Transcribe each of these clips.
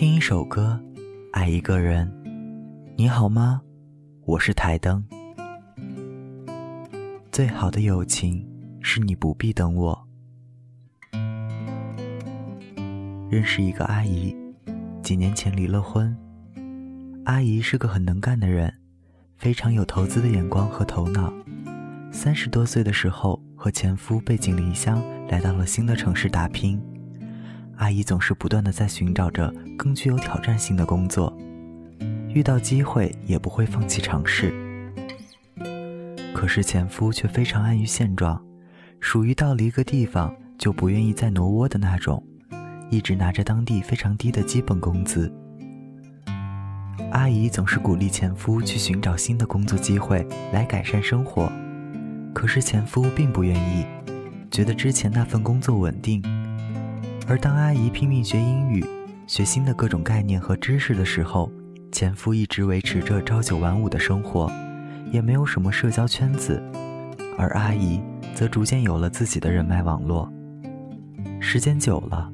听一首歌，爱一个人。你好吗？我是台灯。最好的友情是你不必等我。认识一个阿姨，几年前离了婚。阿姨是个很能干的人，非常有投资的眼光和头脑。三十多岁的时候，和前夫背井离乡，来到了新的城市打拼。阿姨总是不断的在寻找着更具有挑战性的工作，遇到机会也不会放弃尝试。可是前夫却非常安于现状，属于到了一个地方就不愿意再挪窝的那种，一直拿着当地非常低的基本工资。阿姨总是鼓励前夫去寻找新的工作机会来改善生活，可是前夫并不愿意，觉得之前那份工作稳定。而当阿姨拼命学英语、学新的各种概念和知识的时候，前夫一直维持着朝九晚五的生活，也没有什么社交圈子，而阿姨则逐渐有了自己的人脉网络。时间久了，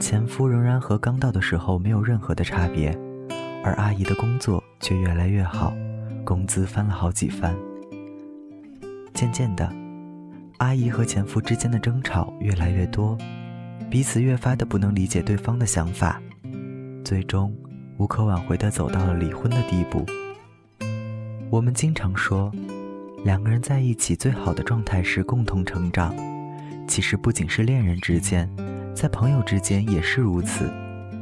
前夫仍然和刚到的时候没有任何的差别，而阿姨的工作却越来越好，工资翻了好几番。渐渐的，阿姨和前夫之间的争吵越来越多。彼此越发的不能理解对方的想法，最终无可挽回的走到了离婚的地步。我们经常说，两个人在一起最好的状态是共同成长。其实不仅是恋人之间，在朋友之间也是如此。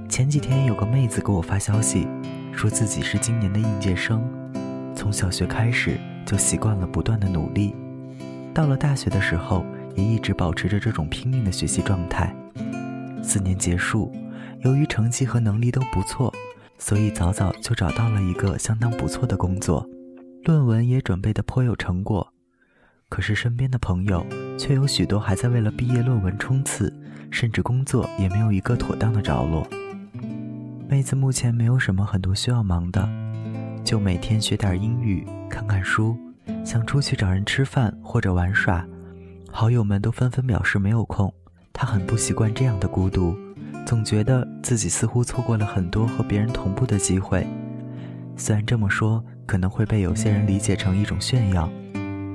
前几天有个妹子给我发消息，说自己是今年的应届生，从小学开始就习惯了不断的努力，到了大学的时候也一直保持着这种拼命的学习状态。四年结束，由于成绩和能力都不错，所以早早就找到了一个相当不错的工作，论文也准备的颇有成果。可是身边的朋友却有许多还在为了毕业论文冲刺，甚至工作也没有一个妥当的着落。妹子目前没有什么很多需要忙的，就每天学点英语，看看书，想出去找人吃饭或者玩耍，好友们都纷纷表示没有空。他很不习惯这样的孤独，总觉得自己似乎错过了很多和别人同步的机会。虽然这么说可能会被有些人理解成一种炫耀，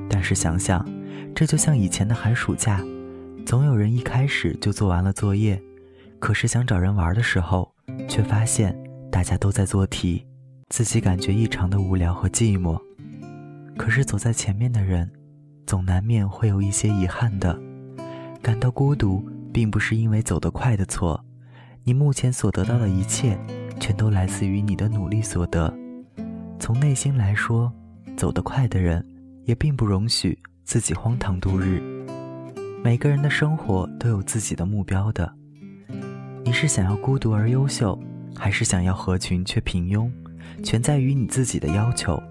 但是想想，这就像以前的寒暑假，总有人一开始就做完了作业，可是想找人玩的时候，却发现大家都在做题，自己感觉异常的无聊和寂寞。可是走在前面的人，总难免会有一些遗憾的。感到孤独，并不是因为走得快的错，你目前所得到的一切，全都来自于你的努力所得。从内心来说，走得快的人，也并不容许自己荒唐度日。每个人的生活都有自己的目标的。你是想要孤独而优秀，还是想要合群却平庸，全在于你自己的要求，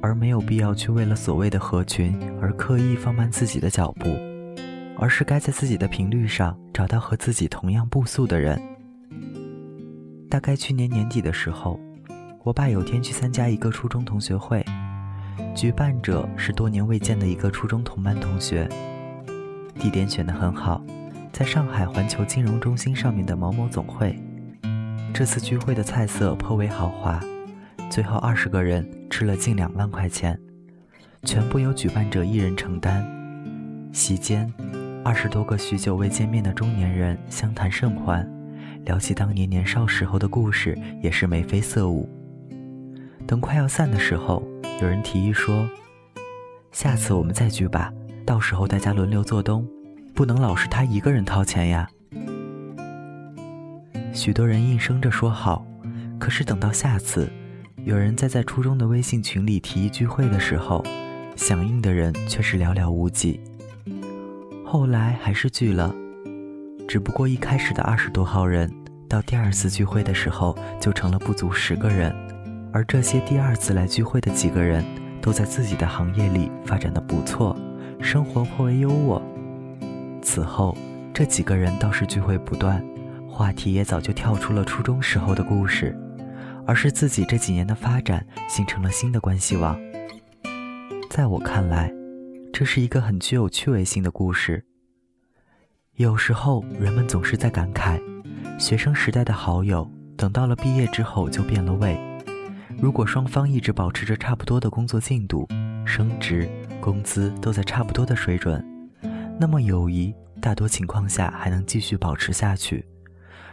而没有必要去为了所谓的合群而刻意放慢自己的脚步。而是该在自己的频率上找到和自己同样步速的人。大概去年年底的时候，我爸有天去参加一个初中同学会，举办者是多年未见的一个初中同班同学。地点选得很好，在上海环球金融中心上面的某某总会。这次聚会的菜色颇为豪华，最后二十个人吃了近两万块钱，全部由举办者一人承担。席间。二十多个许久未见面的中年人相谈甚欢，聊起当年年少时候的故事，也是眉飞色舞。等快要散的时候，有人提议说：“下次我们再聚吧，到时候大家轮流做东，不能老是他一个人掏钱呀。”许多人应声着说好，可是等到下次，有人再在初中的微信群里提议聚会的时候，响应的人却是寥寥无几。后来还是聚了，只不过一开始的二十多号人，到第二次聚会的时候就成了不足十个人，而这些第二次来聚会的几个人，都在自己的行业里发展的不错，生活颇为优渥。此后，这几个人倒是聚会不断，话题也早就跳出了初中时候的故事，而是自己这几年的发展形成了新的关系网。在我看来。这是一个很具有趣味性的故事。有时候，人们总是在感慨，学生时代的好友等到了毕业之后就变了味。如果双方一直保持着差不多的工作进度，升职、工资都在差不多的水准，那么友谊大多情况下还能继续保持下去。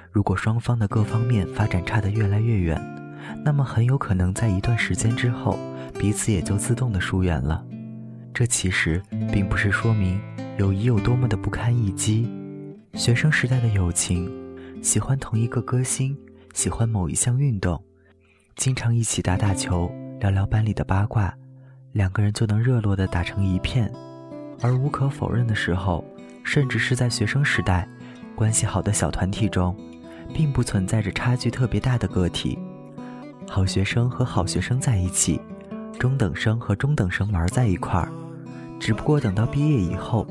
如果双方的各方面发展差得越来越远，那么很有可能在一段时间之后，彼此也就自动的疏远了。这其实并不是说明友谊有多么的不堪一击。学生时代的友情，喜欢同一个歌星，喜欢某一项运动。经常一起打打球，聊聊班里的八卦，两个人就能热络的打成一片。而无可否认的时候，甚至是在学生时代，关系好的小团体中，并不存在着差距特别大的个体。好学生和好学生在一起，中等生和中等生玩在一块儿。只不过等到毕业以后，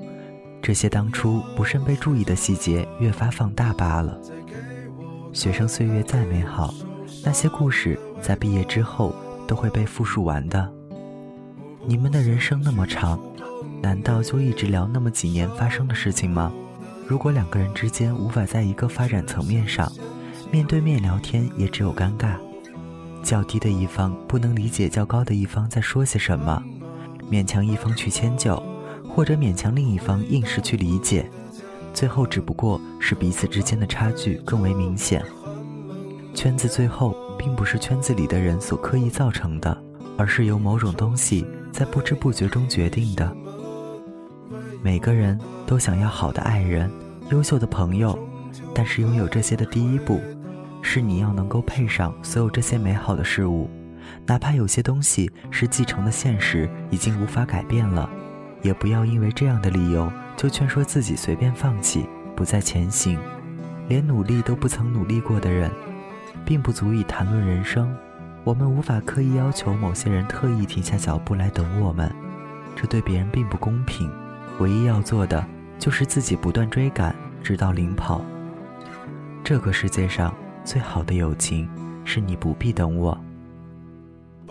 这些当初不甚被注意的细节越发放大罢了。学生岁月再美好，那些故事。在毕业之后都会被复述完的。你们的人生那么长，难道就一直聊那么几年发生的事情吗？如果两个人之间无法在一个发展层面上，面对面聊天也只有尴尬。较低的一方不能理解较高的一方在说些什么，勉强一方去迁就，或者勉强另一方硬是去理解，最后只不过是彼此之间的差距更为明显。圈子最后。并不是圈子里的人所刻意造成的，而是由某种东西在不知不觉中决定的。每个人都想要好的爱人、优秀的朋友，但是拥有这些的第一步，是你要能够配上所有这些美好的事物，哪怕有些东西是继承的现实，已经无法改变了，也不要因为这样的理由就劝说自己随便放弃，不再前行。连努力都不曾努力过的人。并不足以谈论人生，我们无法刻意要求某些人特意停下脚步来等我们，这对别人并不公平。唯一要做的就是自己不断追赶，直到领跑。这个世界上最好的友情，是你不必等我。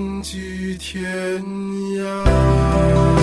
浪迹天涯。